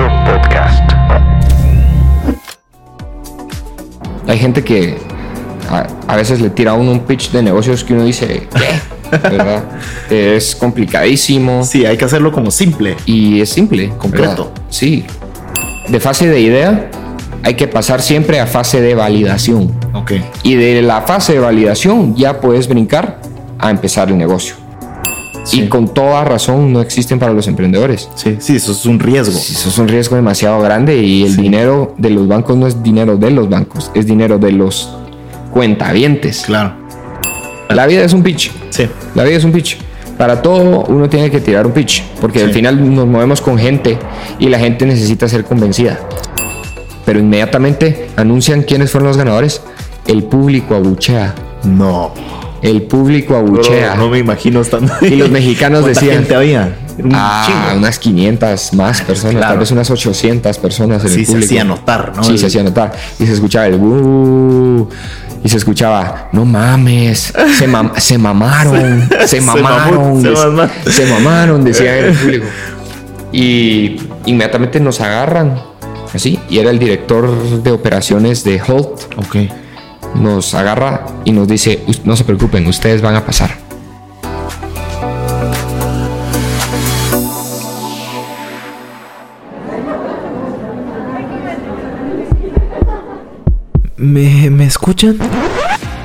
Expreso Podcast. Hay gente que a, a veces le tira a uno un pitch de negocios que uno dice, ¿qué? ¿Verdad? es complicadísimo Sí, hay que hacerlo como simple. y es simple. Concreto. ¿verdad? Sí. De fase de idea hay que pasar siempre a fase de validación. Ok. Y de la fase de validación ya puedes brincar a empezar el negocio. Sí. Y con toda razón no existen para los emprendedores. Sí, sí, eso es un riesgo. Eso es un riesgo demasiado grande y el Sí. dinero de los bancos no es dinero de los bancos, es dinero de los cuentavientes. Claro. La vida es un pitch. Sí. La vida es un pitch. Para todo uno tiene que tirar un pitch, porque al final nos movemos con gente y la gente necesita ser convencida. Pero inmediatamente anuncian quiénes fueron los ganadores. El público abuchea. No. El público abuchea. No, no me imagino estando. Y los mexicanos ¿Cuánta decían- gente había? Un Ah, chingo. unas 500 más personas, claro. tal vez unas 800 personas en Sí, el se público. hacía notar, ¿no? Sí, El- se hacía notar. Y se escuchaba el "Uh", y se escuchaba, no mames, se, mam- se mamaron, se, Se mamaron, se mamaron. se mamaron, decían en el público. Y inmediatamente nos agarran, así, y era el director de operaciones de Holt, Ok. Nos agarra y nos dice, "Us- no se preocupen, ustedes van a pasar. ¿Me, ¿Me escuchan?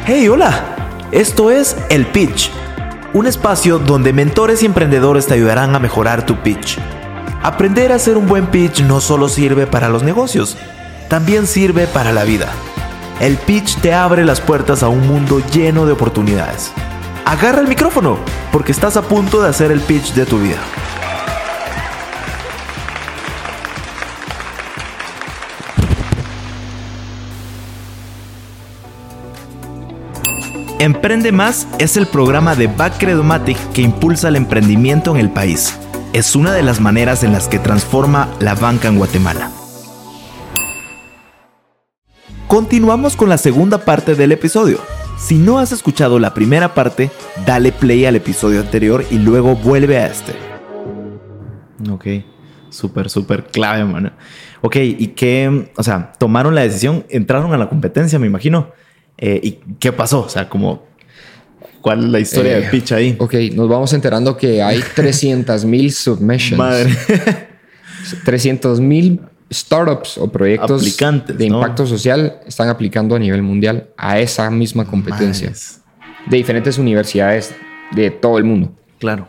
¡Hey, hola! Esto es El Pitch, un espacio donde mentores y emprendedores te ayudarán a mejorar tu pitch. Aprender a hacer un buen pitch no solo sirve para los negocios, también sirve para la vida. El pitch te abre las puertas a un mundo lleno de oportunidades. Agarra el micrófono, porque estás a punto de hacer el pitch de tu vida. Emprende Más es el programa de Backcredomatic que impulsa el emprendimiento en el país. Es una de las maneras en las que transforma la banca en Guatemala. Continuamos con la segunda parte del episodio. Si no has escuchado la primera parte, dale play al episodio anterior y luego vuelve a este. Ok. Súper, súper clave, mano. Ok, ¿y qué? O sea, tomaron la decisión, entraron a la competencia, me imagino. Eh, ¿Y qué pasó? O sea, como... ¿Cuál es la historia Eh, de pitch ahí? Ok, nos vamos enterando que hay 300 mil submissions. Madre. 300 mil startups o proyectos Aplicantes, de ¿no? impacto social están aplicando a nivel mundial a esa misma competencia de diferentes universidades de todo el mundo. Claro.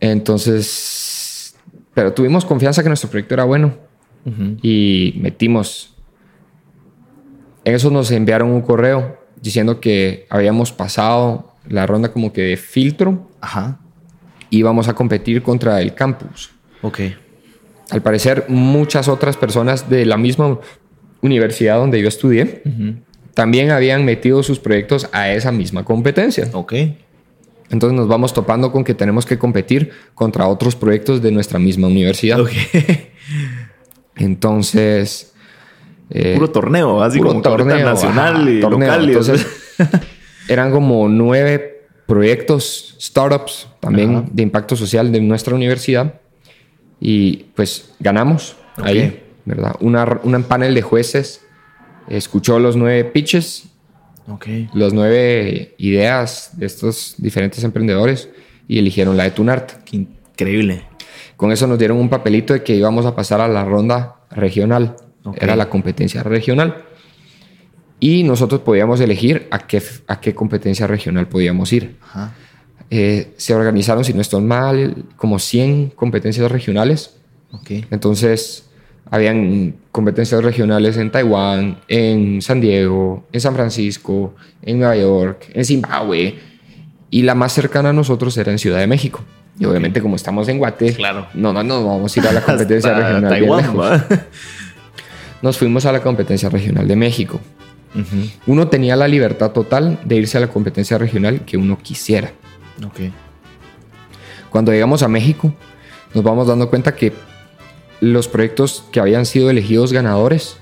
Entonces, pero tuvimos confianza que nuestro proyecto era bueno y metimos. En eso nos enviaron un correo diciendo que habíamos pasado la ronda como que de filtro Ajá. y íbamos a competir contra el campus. Ok. Al parecer, muchas otras personas de la misma universidad donde yo estudié también habían metido sus proyectos a esa misma competencia. Ok. Entonces nos vamos topando con que tenemos que competir contra otros proyectos de nuestra misma universidad. Ok. Entonces, eh, Puro torneo, así puro como torneo torneo, nacional ajá, y torneo. local. y- Entonces, eran como nueve proyectos, startups también Ajá. de impacto social de nuestra universidad. Y pues ganamos Ok. ahí, ¿verdad? Una, una panel de jueces escuchó los nueve pitches, las nueve ideas de estos diferentes emprendedores y eligieron la de Tunart. Qué increíble. Con eso nos dieron un papelito de que íbamos a pasar a la ronda regional. Ok. Era la competencia regional. Y nosotros podíamos elegir a qué, a qué competencia regional podíamos ir. Ajá. Eh, se organizaron, si no estoy mal, como 100 competencias regionales. Entonces, habían competencias regionales en Taiwán, en San Diego, en San Francisco, en Nueva York, en Zimbabue. Y la más cercana a nosotros era en Ciudad de México. Y obviamente, como estamos en Guate, Claro. no, no, no vamos a ir a la competencia regional. Taiwán. Nos fuimos a la competencia regional de México. Uno tenía la libertad total de irse a la competencia regional que uno quisiera. Ok. Cuando llegamos a México, nos vamos dando cuenta que los proyectos que habían sido elegidos ganadores,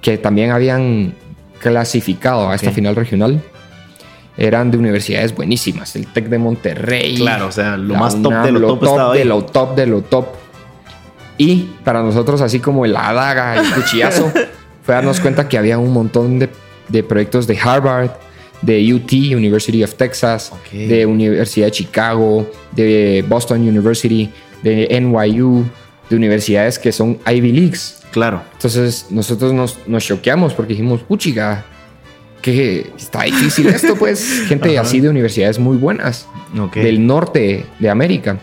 que también habían clasificado a esta final regional, eran de universidades buenísimas. El TEC de Monterrey. Claro, o sea, lo más top de lo top de lo top de lo top. Y para nosotros, así como la daga, el cuchillazo, fue darnos cuenta que había un montón de, de proyectos de Harvard, de UT, University of Texas, de Universidad de Chicago, de Boston University, de NYU, de universidades que son Ivy Leagues. Claro. Entonces nosotros nos, nos choqueamos porque dijimos, puchiga, que está difícil esto, pues. Gente así de universidades muy buenas del norte de América.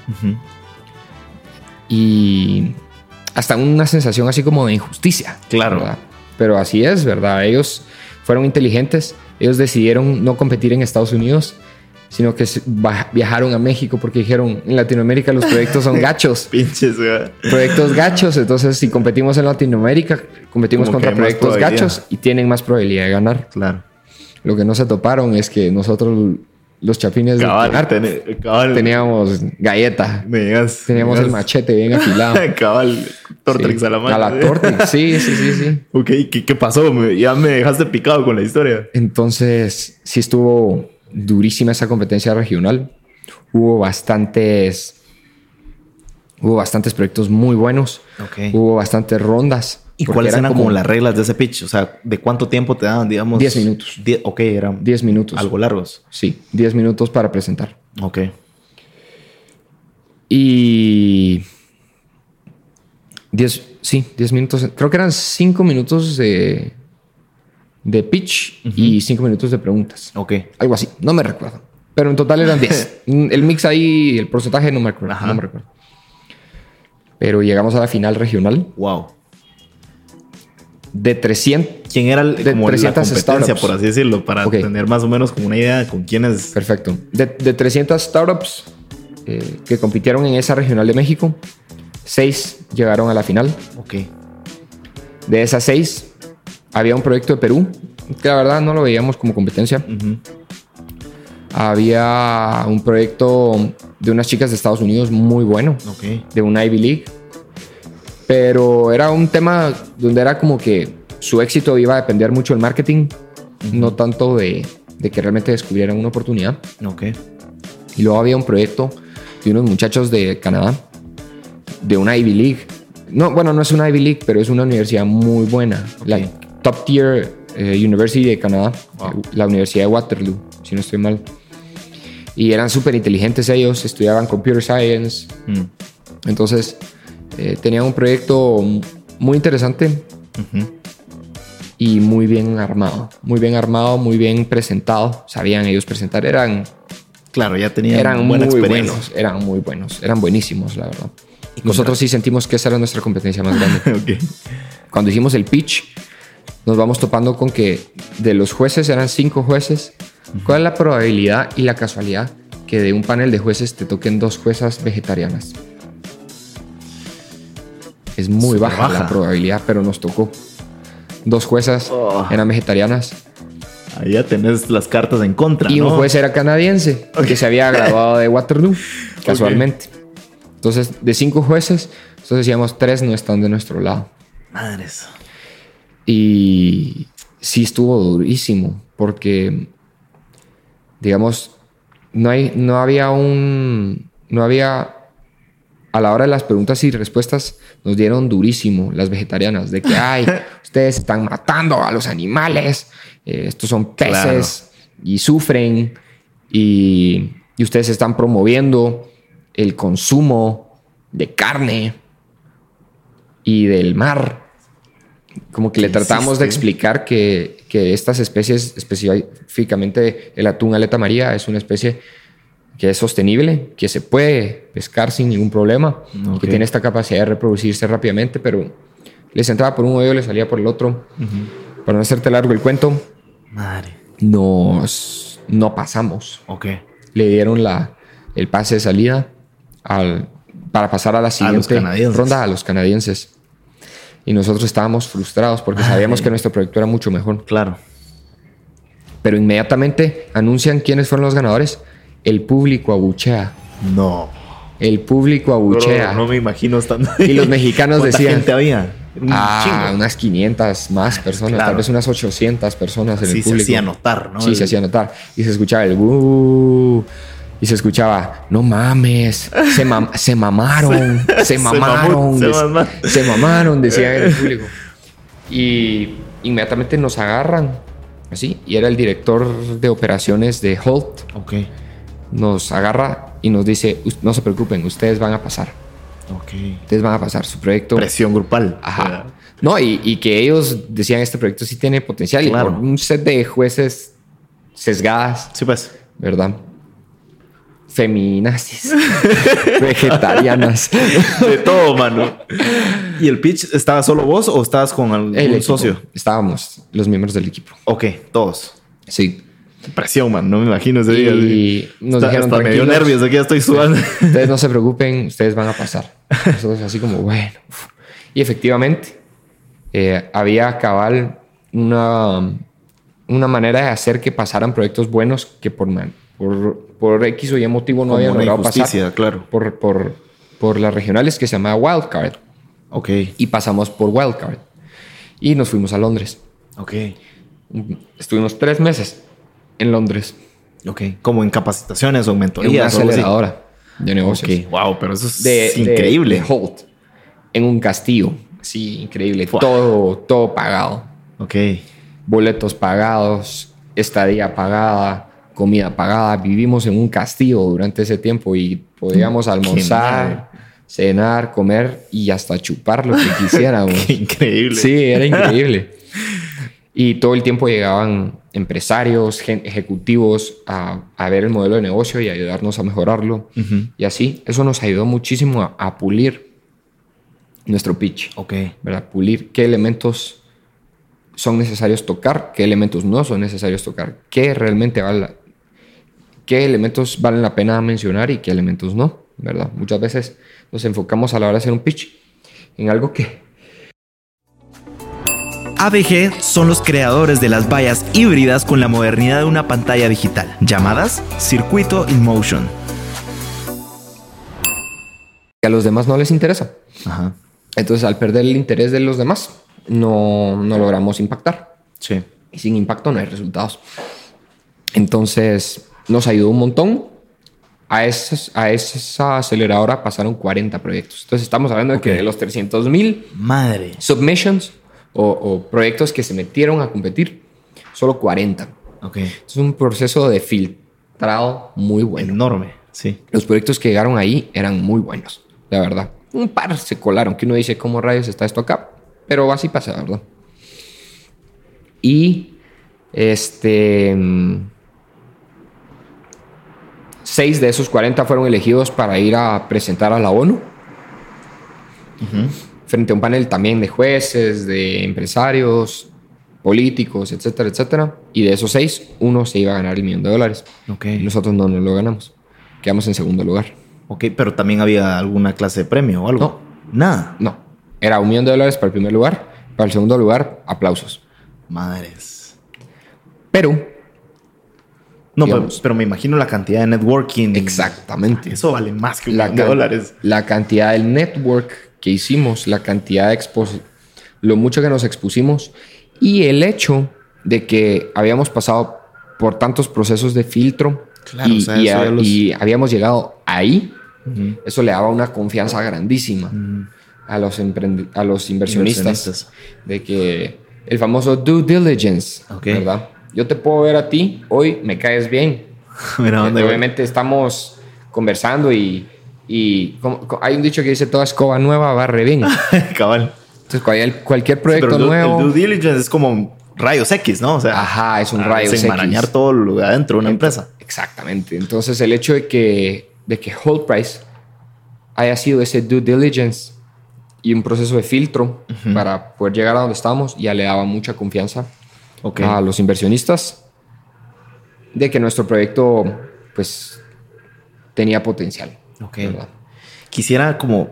Y hasta una sensación así como de injusticia. Claro. ¿verdad? Pero así es, ¿verdad? Ellos fueron inteligentes. Ellos decidieron no competir en Estados Unidos, sino que viajaron a México porque dijeron, en Latinoamérica los proyectos son gachos. Pinches, güey. proyectos gachos. Entonces, si competimos en Latinoamérica, competimos Como contra proyectos gachos y tienen más probabilidad de ganar. Claro. Lo que no se toparon es que nosotros, los chapines Cabal, de arte, ten- cabal. teníamos galleta, Me digas. teníamos me el machete bien afilado. cabal. Tortrix Sí, a la mano. A la Tortrix, sí, sí, sí, sí. Ok, ¿qué, qué pasó? Me- ya me dejaste picado con la historia. Entonces, sí estuvo durísima esa competencia regional. Hubo bastantes, hubo bastantes proyectos muy buenos. Ok. Hubo bastantes rondas. ¿Y porque cuáles eran eran como las reglas de ese pitch? O sea, ¿de cuánto tiempo te daban, digamos? 10 minutos. Die- ok, eran 10 minutos. algo largos. Sí, 10 minutos para presentar. Ok. Y 10, sí, 10 minutos. Creo que eran 5 minutos de, de pitch y 5 minutos de preguntas. Ok. Algo así, no me recuerdo. Pero en total eran 10. el mix ahí, el porcentaje no me acuerdo. Ajá. No me recuerdo. Pero llegamos a la final regional Wow. De 300. ¿Quién era el, De como la 300 competencia, startups. por así decirlo? Para tener más o menos como una idea con quiénes... Perfecto. De, de 300 startups eh, que compitieron en esa regional de México, 6 llegaron a la final. Ok. De esas 6, había un proyecto de Perú, que la verdad no lo veíamos como competencia. Había un proyecto de unas chicas de Estados Unidos muy bueno, Ok. de una Ivy League. Pero era un tema donde era como que su éxito iba a depender mucho del marketing, no tanto de, de que realmente descubrieran una oportunidad. Ok. Y luego había un proyecto de unos muchachos de Canadá, de una Ivy League. No, bueno, no es una Ivy League, pero es una universidad muy buena. La top tier eh, University de Canadá, Wow. la Universidad de Waterloo, si no estoy mal. Y eran súper inteligentes ellos, estudiaban computer science. Mm. Entonces, eh, tenían un proyecto muy interesante y muy bien armado. Muy bien armado, muy bien presentado. Sabían ellos presentar, eran Claro, ya tenían eran buena muy experiencia. buenos, eran muy buenos, eran buenísimos, la verdad. Y Nosotros sí sentimos que esa era nuestra competencia más grande. ok. Cuando hicimos el pitch, nos vamos topando con que de los jueces eran cinco jueces. ¿Cuál es la probabilidad y la casualidad que de un panel de jueces te toquen dos juezas vegetarianas? Es muy baja, baja. la probabilidad, pero nos tocó. Dos juezas Oh. eran vegetarianas Ahí ya tenés las cartas en contra, y ¿no? un juez era canadiense que se había graduado de Waterloo, casualmente. Entonces, de cinco jueces, nosotros decíamos tres no están de nuestro lado. Madres. Y sí estuvo durísimo, porque, digamos, no, hay, no había un. No había. A la hora de las preguntas y respuestas, nos dieron durísimo las vegetarianas, de que, ay, ustedes están matando a los animales, eh, estos son peces y sufren, y, y ustedes están promoviendo el consumo de carne y del mar como que le ¿Qué tratamos de explicar que, que estas especies, específicamente el atún aleta maría, es una especie que es sostenible, que se puede pescar sin ningún problema, y que tiene esta capacidad de reproducirse rápidamente, pero les entraba por un oído, les salía por el otro. Para no hacerte largo el cuento, Madre. nos no pasamos. Ok. Le dieron la, el pase de salida al, para pasar a la siguiente ronda a los canadienses. Y nosotros estábamos frustrados porque sabíamos que nuestro proyecto era mucho mejor. Claro. Pero inmediatamente anuncian quiénes fueron los ganadores. El público abuchea. No. El público abuchea. No, no me imagino estando Y los mexicanos ¿Cuánta decían- gente había? Un ah, chingo. unas 500 más personas, claro. tal vez unas 800 personas en Sí el se público. hacía notar, ¿no? Sí, El- se hacía notar. Y se escuchaba el "Uh", Y se escuchaba, no mames, se, mam- se mamaron, se, Se mamaron, mamó, se se mamaron, decía el público. Y inmediatamente nos agarran, así, y era el director de operaciones de Holt, Ok. Nos agarra y nos dice, "Us- no se preocupen, ustedes van a pasar, ustedes van a pasar, su proyecto... Presión grupal. Ajá. No, y, y que ellos decían, este proyecto sí tiene potencial, Claro. y por un set de jueces sesgadas, Sí, pues. ¿verdad? Feminazis, vegetarianas. De todo, mano. ¿Y el pitch estaba solo vos o estabas con algún El socio? Estábamos los miembros del equipo. Ok, todos. Sí. Presión, man. No me imagino ese día. Y nos Hasta- dijeron, hasta me dio "Tranquilos, nervios. Aquí ya estoy sudando. Ustedes no se preocupen, ustedes van a pasar. Nosotros así como, bueno. Y efectivamente, eh, había cabal una, una manera de hacer que pasaran proyectos buenos que por, man- por, por X o Y motivo no Como habían logrado pasar. claro. Por, por, por las regionales que se llamaba Wildcard. Ok. Y pasamos por Wildcard. Y nos fuimos a Londres. Ok. Estuvimos tres meses en Londres. Ok. Como en capacitaciones o en En una mentorías. aceleradora de negocios. Wow, pero eso es de, increíble. de Holt en un castillo. Sí, increíble. Todo, todo pagado. Ok. Boletos pagados, estadía pagada, comida pagada. Vivimos en un castillo durante ese tiempo y podíamos almorzar, cenar, comer y hasta chupar lo que quisiéramos. Qué increíble. Sí, era increíble. Y todo el tiempo llegaban empresarios, ejecutivos a, a ver el modelo de negocio y ayudarnos a mejorarlo. Y así, eso nos ayudó muchísimo a, a pulir nuestro pitch, Ok. ¿verdad? Pulir qué elementos son necesarios tocar, qué elementos no son necesarios tocar, qué realmente vale la- qué elementos valen la pena mencionar y qué elementos no, ¿verdad? Muchas veces nos enfocamos a la hora de hacer un pitch en algo que ABG son los creadores de las vallas híbridas con la modernidad de una pantalla digital, llamadas Circuito in Motion. a los demás no les interesa. Ajá. Entonces, al perder el interés de los demás, no, no logramos impactar. Sí. Y sin impacto no hay resultados. Entonces, nos ayudó un montón. A, esas, a esa aceleradora pasaron 40 proyectos. Entonces, estamos hablando de que de los 300 mil submissions o, o proyectos que se metieron a competir, solo 40. Ok. Es un proceso de filtrado muy bueno. Enorme. Sí. Los proyectos que llegaron ahí eran muy buenos, la verdad. Un par se colaron, que uno dice, ¿cómo rayos está esto acá? Pero así pasa, la verdad. Y este. mm, Seis de esos 40 fueron elegidos para ir a presentar a la ONU. Frente a un panel también de jueces, de empresarios, políticos, etcétera, etcétera. Y de esos seis, uno se iba a ganar el millón de dólares. Ok. Y nosotros no nos lo ganamos. Quedamos en segundo lugar. Ok, pero también había alguna clase de premio o algo. No. Nada. No. Era un millón de dólares para el primer lugar. Para el segundo lugar, aplausos. Madres. Pero, No, Digamos. pero me imagino la cantidad de networking. exactamente. Eso vale más que un millón de dólares. la cantidad del network que hicimos, la cantidad de expos, lo mucho que nos expusimos y el hecho de que habíamos pasado por tantos procesos de filtro Claro, y, o sea, y a- los- y habíamos llegado ahí, Ujú. eso le daba una confianza grandísima a, los a los inversionistas, Inversionistas. de que el famoso due diligence, Ok. ¿verdad? Yo te puedo ver a ti, hoy me caes bien, Mira. Obviamente estamos conversando y, y como- co- hay un dicho que dice toda escoba nueva barre bien. Cabal. Entonces cualquier, cualquier proyecto Pero el due- nuevo... el due diligence es como rayos X, ¿no? O sea, Ajá, es un a rayos X. todo lo de adentro de una empresa. Exactamente. Entonces el hecho de que, de que Hold Price haya sido ese due diligence y un proceso de filtro para poder llegar a donde estamos ya le daba mucha confianza Ok. a los inversionistas de que nuestro proyecto pues tenía potencial. Ok. ¿verdad? Quisiera como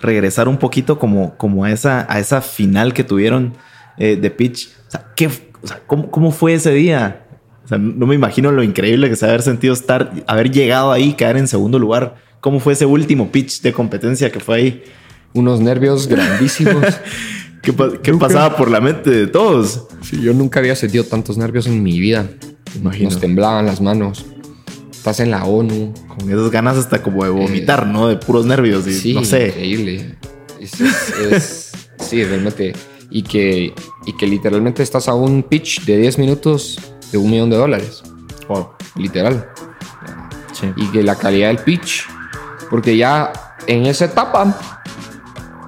regresar un poquito como, como a, esa, a esa final que tuvieron eh, de pitch. O sea, ¿qué, o sea, ¿cómo, ¿cómo fue ese día? O sea, no me imagino lo increíble que se haber sentido estar, haber llegado ahí, caer en segundo lugar. ¿Cómo fue ese último pitch de competencia que fue ahí? Unos nervios grandísimos. ¿Qué, pa- qué pasaba por la mente de todos? Sí, yo nunca había sentido tantos nervios en mi vida. Imagino. Nos temblaban las manos. Estás en la ONU. Con esas ganas hasta como de vomitar, ¿no? De puros nervios y Eh, Sí, no sé. increíble. Es- es- es- sí, realmente. Y que, y que literalmente estás a un pitch de 10 minutos de un millón de dólares. Wow. Literal. Sí. Y que la calidad del pitch. Porque ya en esa etapa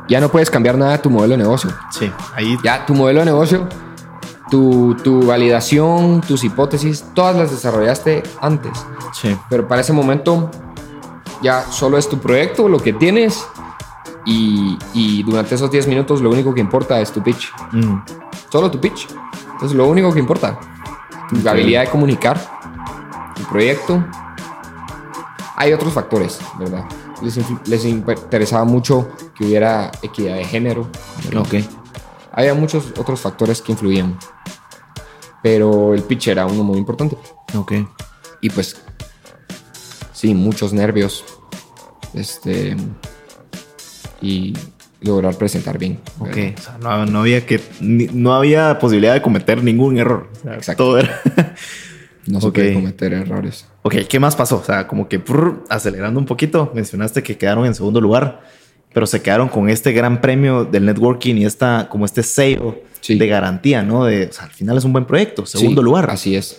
ya no puedes cambiar nada de tu modelo de negocio. Sí, ahí Ya tu modelo de negocio, tu, tu validación, tus hipótesis, todas las desarrollaste antes. Sí. Pero para ese momento ya solo es tu proyecto, lo que tienes. Y, y durante esos 10 minutos lo único que importa es tu pitch. Mm, Solo tu pitch. Es lo único que importa. Tu Ok. habilidad de comunicar, tu proyecto. Hay otros factores, ¿verdad? Les, les interesaba mucho que hubiera equidad de género. ¿verdad? ok. Había muchos otros factores que influían. Pero el pitch era uno muy importante. Ok. Y pues, sí, muchos nervios. Este. Y lograr presentar bien. Ok. ¿verdad? O sea, no, no había que. ni- no había posibilidad de cometer ningún error. O sea, Exacto. Todo era. No se Ok. puede cometer errores. ok, ¿qué más pasó? O sea, como que prr, acelerando un poquito, mencionaste que quedaron en segundo lugar, pero se quedaron con este gran premio del networking y esta, como este sello Sí. de garantía, ¿no? De, o sea, al final es un buen proyecto, segundo Sí, lugar. Así es.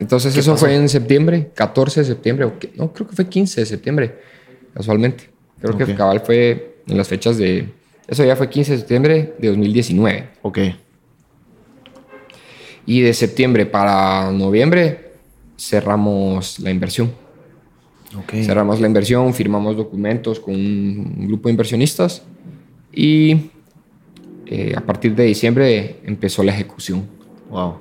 Entonces, ¿Qué eso pasó? fue en septiembre, 14 de septiembre. no, creo que fue 15 de septiembre, casualmente. Creo Ok. que cabal fue en las fechas de. Eso ya fue 15 de septiembre de 2019. Ok. Y de septiembre para noviembre cerramos la inversión. Ok. Cerramos la inversión, firmamos documentos con un grupo de inversionistas y eh, a partir de diciembre empezó la ejecución. Wow.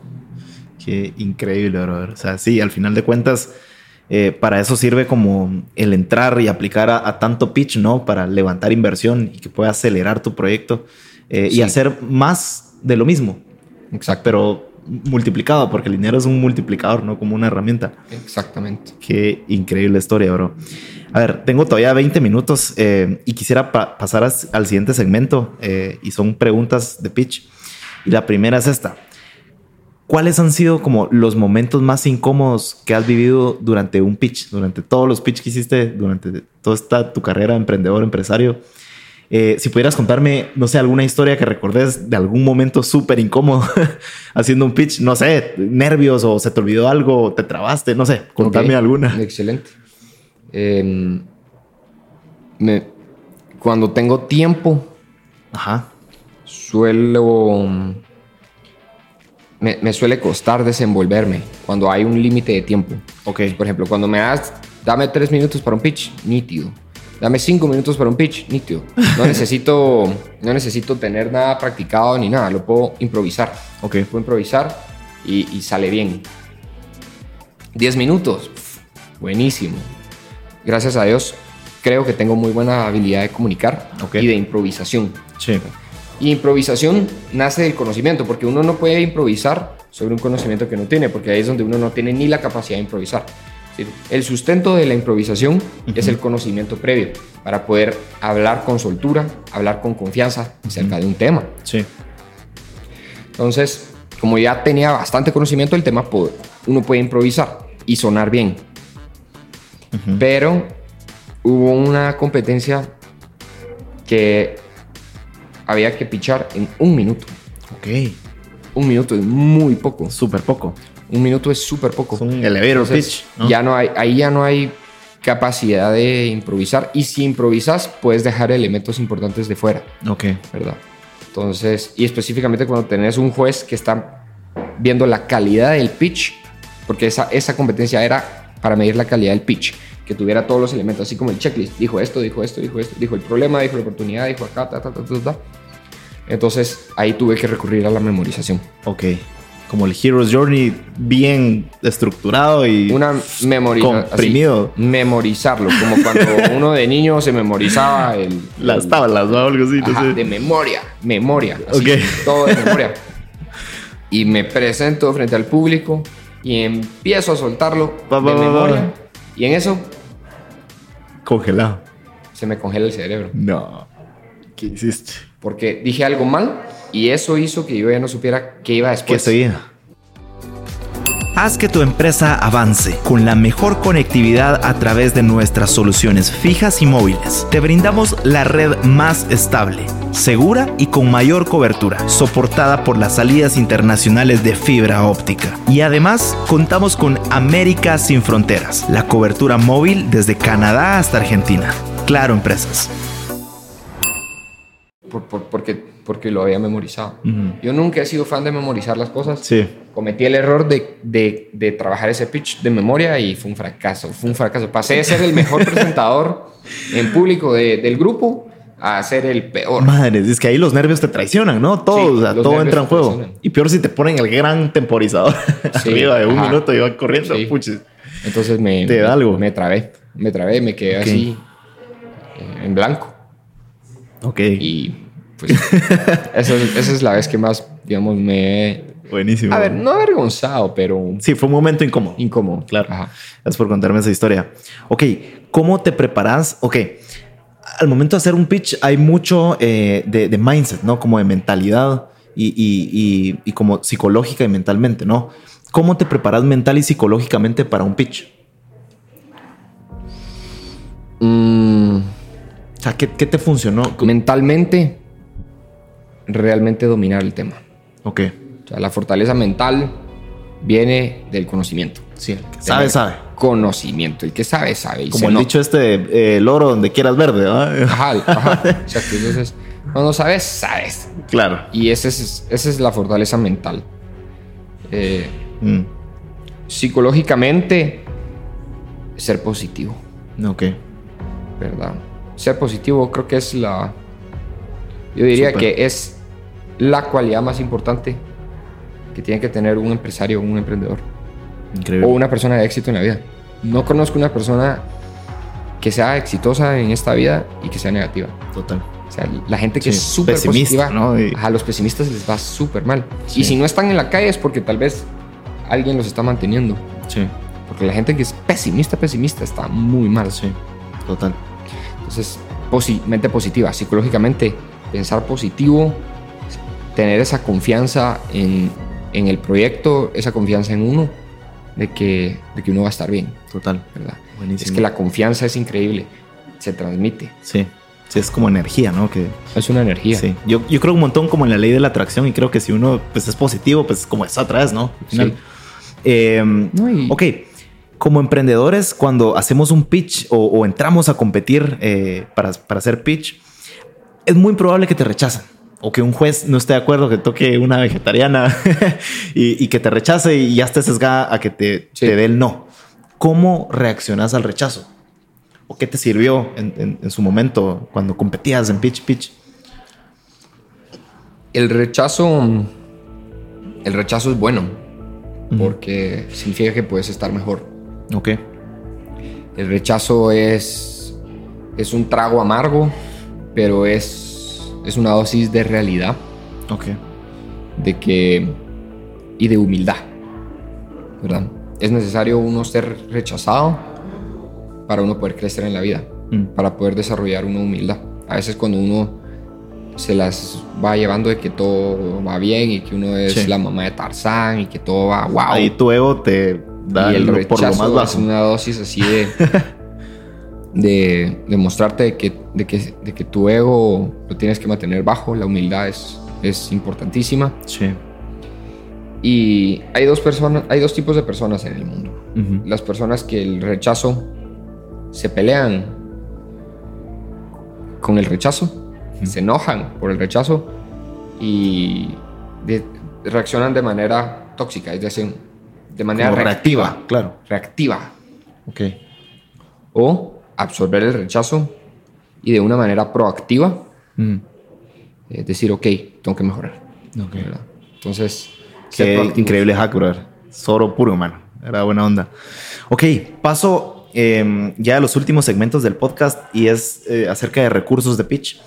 Qué increíble, brother. O sea, sí, al final de cuentas, eh, para eso sirve como el entrar y aplicar a, a tanto pitch, ¿no? Para levantar inversión y que pueda acelerar tu proyecto eh, y Sí. hacer más de lo mismo, Exacto. pero multiplicado, porque el dinero es un multiplicador, no como una herramienta. Exactamente. Qué increíble historia, bro. A ver, tengo todavía 20 minutos eh, y quisiera pa- pasar as- al siguiente segmento eh, y son preguntas de pitch. Y la primera es esta. ¿Cuáles han sido como los momentos más incómodos que has vivido durante un pitch? Durante todos los pitch que hiciste, durante toda esta tu carrera de emprendedor, empresario. Eh, si pudieras contarme, no sé, alguna historia que recordes de algún momento súper incómodo haciendo un pitch, no sé, nervios o se te olvidó algo, te trabaste, no sé, contame Ok, alguna. Excelente. Em, me- cuando tengo tiempo, Ajá. suelo. Me, me suele costar desenvolverme cuando hay un límite de tiempo. Ok. Por ejemplo, cuando me das, dame tres minutos para un pitch, nítido. Dame cinco minutos para un pitch, nítido. No necesito, no necesito tener nada practicado ni nada, lo puedo improvisar. Ok. Puedo improvisar y, y sale bien. Diez minutos, buenísimo. Gracias a Dios, creo que tengo muy buena habilidad de comunicar y de improvisación. Sí. Y improvisación nace del conocimiento, porque uno no puede improvisar sobre un conocimiento que no tiene, porque ahí es donde uno no tiene ni la capacidad de improvisar. El sustento de la improvisación es el conocimiento previo, para poder hablar con soltura, hablar con confianza acerca de un tema. Sí. Entonces, como ya tenía bastante conocimiento del tema, uno puede improvisar y sonar bien. Pero hubo una competencia que había que pichar en un minuto. Ok. Un minuto es muy poco. Súper poco. Un minuto es súper poco. Es un elevator pitch. ¿no? Ya no hay, ahí ya no hay capacidad de improvisar. Y si improvisas, puedes dejar elementos importantes de fuera, Ok. ¿verdad? Entonces, y específicamente cuando tenés un juez que está viendo la calidad del pitch, porque esa, esa competencia era para medir la calidad del pitch, que tuviera todos los elementos, así como el checklist. Dijo esto, dijo esto, dijo esto, dijo el problema, dijo la oportunidad, dijo acá, ta, ta, ta, ta, ta. Entonces, ahí tuve que recurrir a la memorización. Ok. Como el Hero's Journey bien estructurado y Una memorización. comprimido. memorizarlo, como cuando uno de niño se memorizaba el, Las el- tablas o algo así. no Ajá, sé. de memoria, memoria, así, Ok. todo de memoria. Y me presento frente al público y empiezo a soltarlo Va, va, de va. memoria. Y en eso Congelado. se me congela el cerebro. No. ¿Qué hiciste? Porque dije algo mal y eso hizo que yo ya no supiera qué iba ¿Qué después. seguía? Haz que tu empresa avance con la mejor conectividad a través de nuestras soluciones fijas y móviles. Te brindamos la red más estable, segura y con mayor cobertura, soportada por las salidas internacionales de fibra óptica. Y además, contamos con América sin fronteras, la cobertura móvil desde Canadá hasta Argentina. Claro, empresas. por- por- porque, porque lo había memorizado. Yo nunca he sido fan de memorizar las cosas. Sí. Cometí el error de, de, de trabajar ese pitch de memoria y fue un fracaso. Fue un fracaso. Pasé de ser el mejor presentador en público de- del grupo a ser el peor. Madre, es que ahí los nervios te traicionan, ¿no? Todo, Sí, o sea, todo entra en juego. traicionan. Y peor si te ponen el gran temporizador Sí, arriba de un ajá. minuto y va corriendo. Sí. puchis. Entonces me, Te da me- algo. me trabé. Me trabé, me quedé así eh, en blanco. Ok. Y pues esa, es, esa es la vez que más, digamos, me. Buenísimo. A ver, no avergonzado, pero Sí, fue un momento incómodo. incómodo. Claro. Ajá. Gracias por contarme esa historia. Ok, ¿cómo te preparas? Ok, al momento de hacer un pitch hay mucho eh, de, de mindset, ¿no? Como de mentalidad y, y- y- y como psicológica y mentalmente, ¿no? ¿Cómo te preparas mental y psicológicamente para un pitch? Mm, O sea, ¿qué, qué te funcionó? mentalmente, realmente dominar el tema. Ok, O sea, la fortaleza mental viene del conocimiento. sí, el que sabe, sabe. Conocimiento. El que sabe, sabe. y Como el nota. dicho este, de, eh, loro donde quieras verde, ¿verdad? Ajá, ajá. Exacto. Entonces, cuando sabes, sabes. Claro. Y esa es, esa es la fortaleza mental. Eh, Mm, psicológicamente, ser positivo, ok, ¿verdad? Ser positivo creo que es la... Yo diría que es la cualidad más importante que tiene que tener un empresario o un emprendedor. increíble. o una persona de éxito en la vida. No conozco una persona que sea exitosa en esta vida y que sea negativa. Total. O sea, la gente que Sí, es súper positiva, ¿no? Y- a los pesimistas les va súper mal. Sí. Y si no están en la calle es porque tal vez alguien los está manteniendo. Sí, Porque la gente que es pesimista, pesimista está muy mal. sí, total. Entonces, posi- mente positiva, psicológicamente, pensar positivo, tener esa confianza en, en el proyecto, esa confianza en uno, de que, de que uno va a estar bien, Total. ¿verdad? Buenísimo. Es que la confianza es increíble, se transmite, Sí, sí, es como energía, ¿no? Que, es una energía. sí. Yo, yo creo un montón como en la ley de la atracción y creo que si uno pues, es positivo, pues como eso atrás, ¿no? Al final. Sí. Eh, No, y- Ok, como emprendedores, cuando hacemos un pitch o, o entramos a competir eh, para, para hacer pitch, es muy probable que te rechacen. O que un juez no esté de acuerdo, que toque una vegetariana y, y que te rechace y ya estés sesgada a que te, Sí. te dé el no. ¿Cómo reaccionas al rechazo? ¿O qué te sirvió en, en- en su momento cuando competías en pitch, pitch? El rechazo, el rechazo es bueno, porque significa que puedes estar mejor. Ok. El rechazo es, es un trago amargo, pero es, es una dosis de realidad, Ok. de que y de humildad, ¿verdad? Es necesario uno ser rechazado para uno poder crecer en la vida, Mm. para poder desarrollar una humildad. A veces cuando uno se las va llevando de que todo va bien y que uno es Sí. la mamá de Tarzán y que todo va wow. Ahí tu ego te da y el lo- rechazo por lo más es bajo. una dosis así de de, de mostrarte de que, de, que, de que tu ego lo tienes que mantener bajo, la humildad es, es importantísima. Sí. Y hay dos personas, hay dos tipos de personas en el mundo. Las personas que el rechazo se pelean con el rechazo, se enojan por el rechazo y de- reaccionan de manera tóxica, es decir, de manera Como reactiva. reactiva, claro. Reactiva. Ok. O absorber el rechazo y de una manera proactiva Mm. eh, decir, ok, tengo que mejorar. Ok. ¿verdad? Entonces, Qué increíble hack, brother. Soro puro, mano. Era buena onda. Ok, paso eh, ya a los últimos segmentos del podcast y es eh, acerca de recursos de pitch.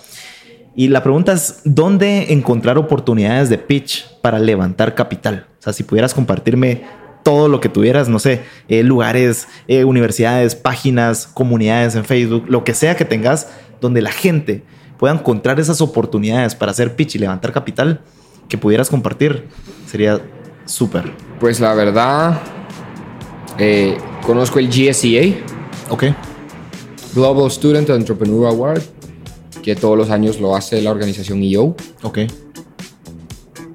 Y la pregunta es, ¿dónde encontrar oportunidades de pitch para levantar capital? O sea, si pudieras compartirme todo lo que tuvieras, no sé, eh, lugares, eh, universidades, páginas, comunidades en Facebook, lo que sea que tengas, donde la gente pueda encontrar esas oportunidades para hacer pitch y levantar capital, que pudieras compartir, sería súper. Pues la verdad, Eh, conozco el GSEA, Ok. Global Student Entrepreneur Award, que todos los años lo hace la organización EO. Ok.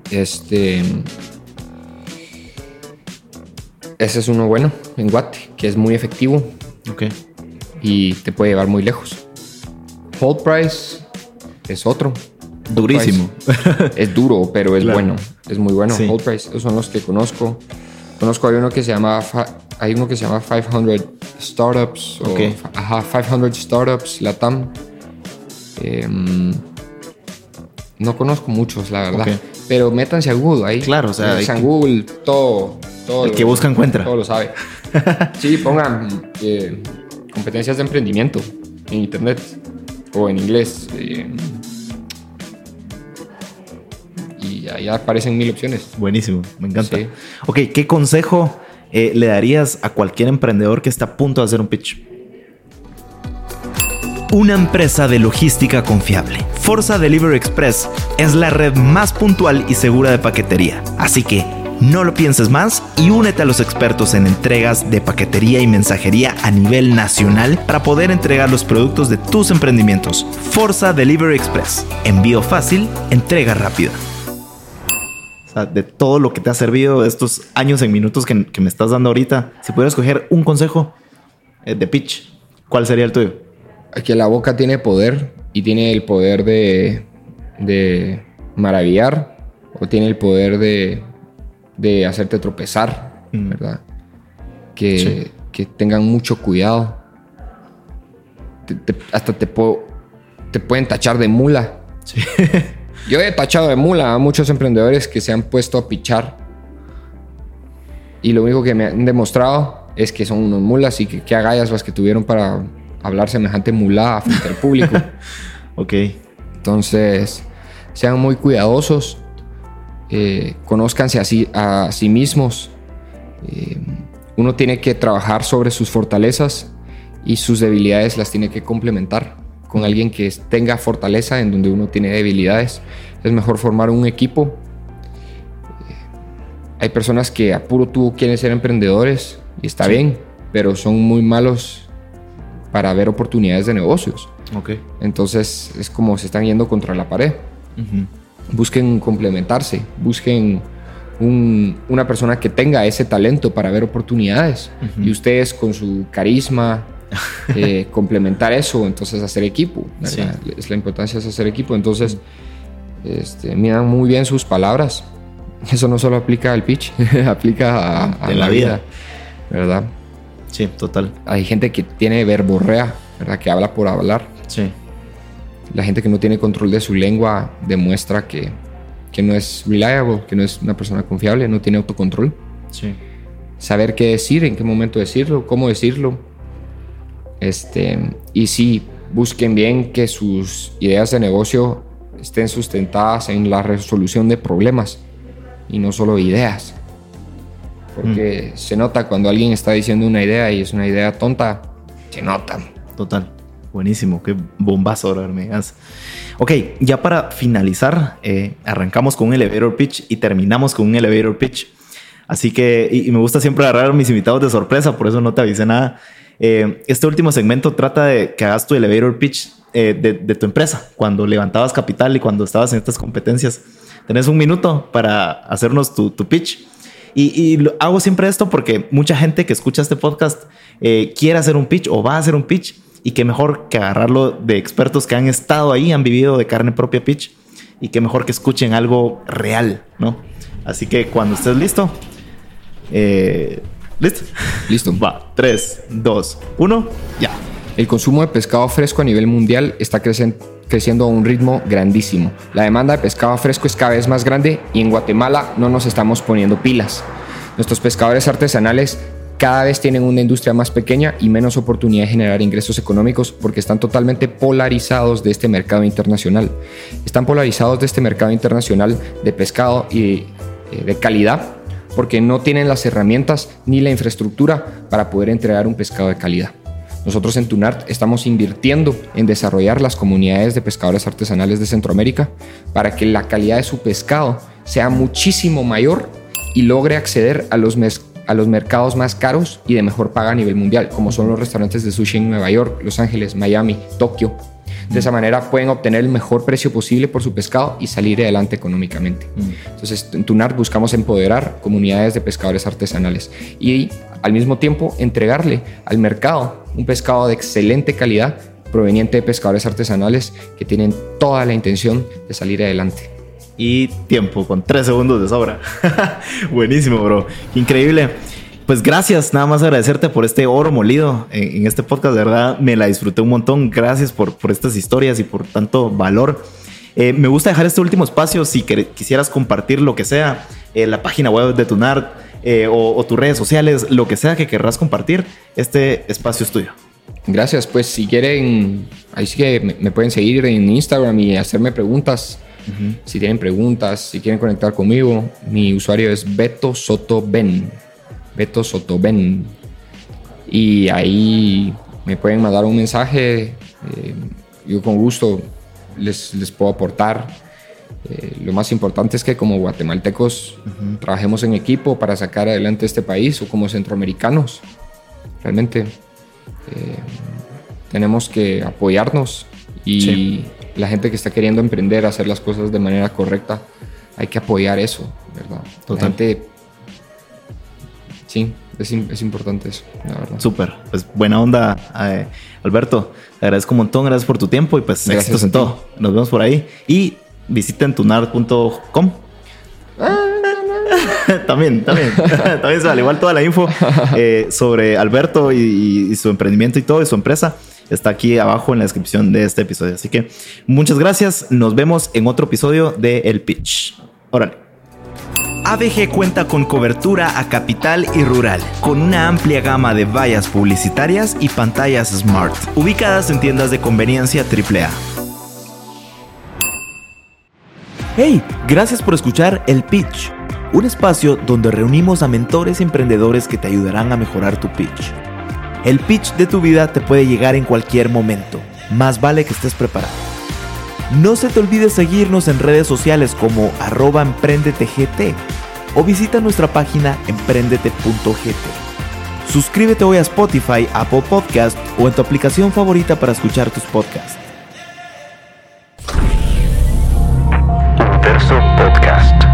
Este. Ese es uno bueno en Guate, que es muy efectivo Ok. y te puede llevar muy lejos. Hold Price es otro. Durísimo. Es duro, pero es Claro. bueno. Es muy bueno. Sí. Hold Price, esos son los que conozco. Conozco, hay uno que se llama, hay uno que se llama 500 Startups. O, Ok. Ajá, 500 Startups, Latam. Em, no conozco muchos, la verdad. Pero métanse a Google ahí. Claro, o sea, Métanse a Google, todo. Todo El lo- que busca encuentra. Todo lo sabe. sí, pongan eh, competencias de emprendimiento en internet o en inglés. eh, y ahí aparecen mil opciones. Buenísimo. Me encanta. Sí. Ok, ¿qué consejo eh, le darías a cualquier emprendedor que está a punto de hacer un pitch? Una empresa de logística confiable. Forza Delivery Express es la red más puntual y segura de paquetería. Así que no lo pienses más y únete a los expertos en entregas de paquetería y mensajería a nivel nacional para poder entregar los productos de tus emprendimientos. Forza Delivery Express. Envío fácil, entrega rápida. O sea, de todo lo que te ha servido estos años en minutos que, que me estás dando ahorita, si pudieras escoger un consejo eh, de pitch, ¿cuál sería el tuyo? Aquí la boca tiene poder y tiene el poder de, de maravillar o tiene el poder de, de hacerte tropezar, Mm. ¿verdad? Que, Sí. que tengan mucho cuidado. Te- te- hasta te, puedo- te pueden tachar de mula. Sí. Yo he tachado de mula a muchos emprendedores que se han puesto a pichar. Y lo único que me han demostrado es que son unos mulas y que qué agallas las que tuvieron para hablar semejante mulada frente al público. ok. Entonces, sean muy cuidadosos, eh, conózcanse a sí, a sí mismos. Eh, uno tiene que trabajar sobre sus fortalezas y sus debilidades las tiene que complementar con alguien que tenga fortaleza en donde uno tiene debilidades. Es mejor formar un equipo. Eh, hay personas que a puro tubo quieren ser emprendedores y está Sí. bien, pero son muy malos para ver oportunidades de negocios. Ok. Entonces es como se están yendo contra la pared. Busquen complementarse, busquen un- una persona que tenga ese talento para ver oportunidades y ustedes con su carisma eh, complementar eso, entonces hacer equipo. ¿verdad? Es la importancia es hacer equipo. Entonces, este, miran muy bien sus palabras. Eso no solo aplica al pitch, aplica a, a En la vida. ¿verdad? Sí, total. Hay gente que tiene verborrea, ¿verdad? Que habla por hablar. Sí. La gente que no tiene control de su lengua demuestra que, que no es reliable, que no es una persona confiable, no tiene autocontrol. Sí. Saber qué decir, en qué momento decirlo, cómo decirlo. Este, y sí, busquen bien que sus ideas de negocio estén sustentadas en la resolución de problemas y no solo ideas. Porque se nota cuando alguien está diciendo una idea y es una idea tonta, se nota. Total. Buenísimo. Qué bombazo ahora me das. Ok, ya para finalizar, eh, arrancamos con un elevator pitch y terminamos con un elevator pitch. Así que, y, y me gusta siempre agarrar a mis invitados de sorpresa, por eso no te avisé nada. Eh, este último segmento trata de que hagas tu elevator pitch eh, de, de tu empresa, cuando levantabas capital y cuando estabas en estas competencias. Tenés un minuto para hacernos tu, tu pitch. Y, y lo- hago siempre esto porque mucha gente que escucha este podcast eh, quiere hacer un pitch o va a hacer un pitch y qué mejor que agarrarlo de expertos que han estado ahí, han vivido de carne propia pitch y qué mejor que escuchen algo real, ¿no? Así que cuando estés listo, eh, ¿listo? Listo. Va, 3, 2, 1, ya. El consumo de pescado fresco a nivel mundial está creciendo a un ritmo grandísimo. La demanda de pescado fresco es cada vez más grande y en Guatemala no nos estamos poniendo pilas. Nuestros pescadores artesanales cada vez tienen una industria más pequeña y menos oportunidad de generar ingresos económicos porque están totalmente polarizados de este mercado internacional. Están polarizados de este mercado internacional de pescado y eh, de calidad porque no tienen las herramientas ni la infraestructura para poder entregar un pescado de calidad. Nosotros en Tunart estamos invirtiendo en desarrollar las comunidades de pescadores artesanales de Centroamérica para que la calidad de su pescado sea muchísimo mayor y logre acceder a los mes- a los mercados más caros y de mejor paga a nivel mundial, como son los restaurantes de sushi en Nueva York, Los Ángeles, Miami, Tokio. De esa manera pueden obtener el mejor precio posible por su pescado y salir adelante económicamente. Entonces, en Tunar buscamos empoderar comunidades de pescadores artesanales y al mismo tiempo entregarle al mercado un pescado de excelente calidad proveniente de pescadores artesanales que tienen toda la intención de salir adelante. Y tiempo, con tres segundos de sobra. Buenísimo, bro. Increíble. Pues gracias, nada más agradecerte por este oro molido en, este podcast. De verdad, me la disfruté un montón. Gracias por, por estas historias y por tanto valor. Eh, me gusta dejar este último espacio si quisieras compartir lo que sea, eh, la página web de Tunart eh, o, tus redes sociales, lo que sea que querrás compartir, este espacio es tuyo. Gracias, pues si quieren, ahí sí que me pueden seguir en Instagram y hacerme preguntas. Si tienen preguntas, si quieren conectar conmigo, mi usuario es Beto Soto Ben. Beto Sotoben. Y ahí me pueden mandar un mensaje. Eh, yo con gusto les, les puedo aportar. Eh, lo más importante es que como guatemaltecos trabajemos en equipo para sacar adelante este país o como centroamericanos. Realmente eh, tenemos que apoyarnos y la gente que está queriendo emprender, hacer las cosas de manera correcta, hay que apoyar eso, ¿verdad? Totalmente sí, es, importante eso, la verdad. Súper, pues buena onda, eh, Alberto. Te agradezco un montón, gracias por tu tiempo y pues gracias éxitos en todo. Nos vemos por ahí y visiten tunar.com. también, también, también se vale igual toda la info eh, sobre Alberto y, y, su emprendimiento y todo, y su empresa, está aquí abajo en la descripción de este episodio. Así que muchas gracias, nos vemos en otro episodio de El Pitch. Órale. ABG cuenta con cobertura a capital y rural, con una amplia gama de vallas publicitarias y pantallas smart, ubicadas en tiendas de conveniencia AAA. Hey, gracias por escuchar El Pitch, un espacio donde reunimos a mentores emprendedores que te ayudarán a mejorar tu pitch. El pitch de tu vida te puede llegar en cualquier momento, más vale que estés preparado. No se te olvide seguirnos en redes sociales como arroba emprendetegt o visita nuestra página emprendete.gt. Suscríbete hoy a Spotify, Apple Podcast o en tu aplicación favorita para escuchar tus podcasts. Verso Podcast.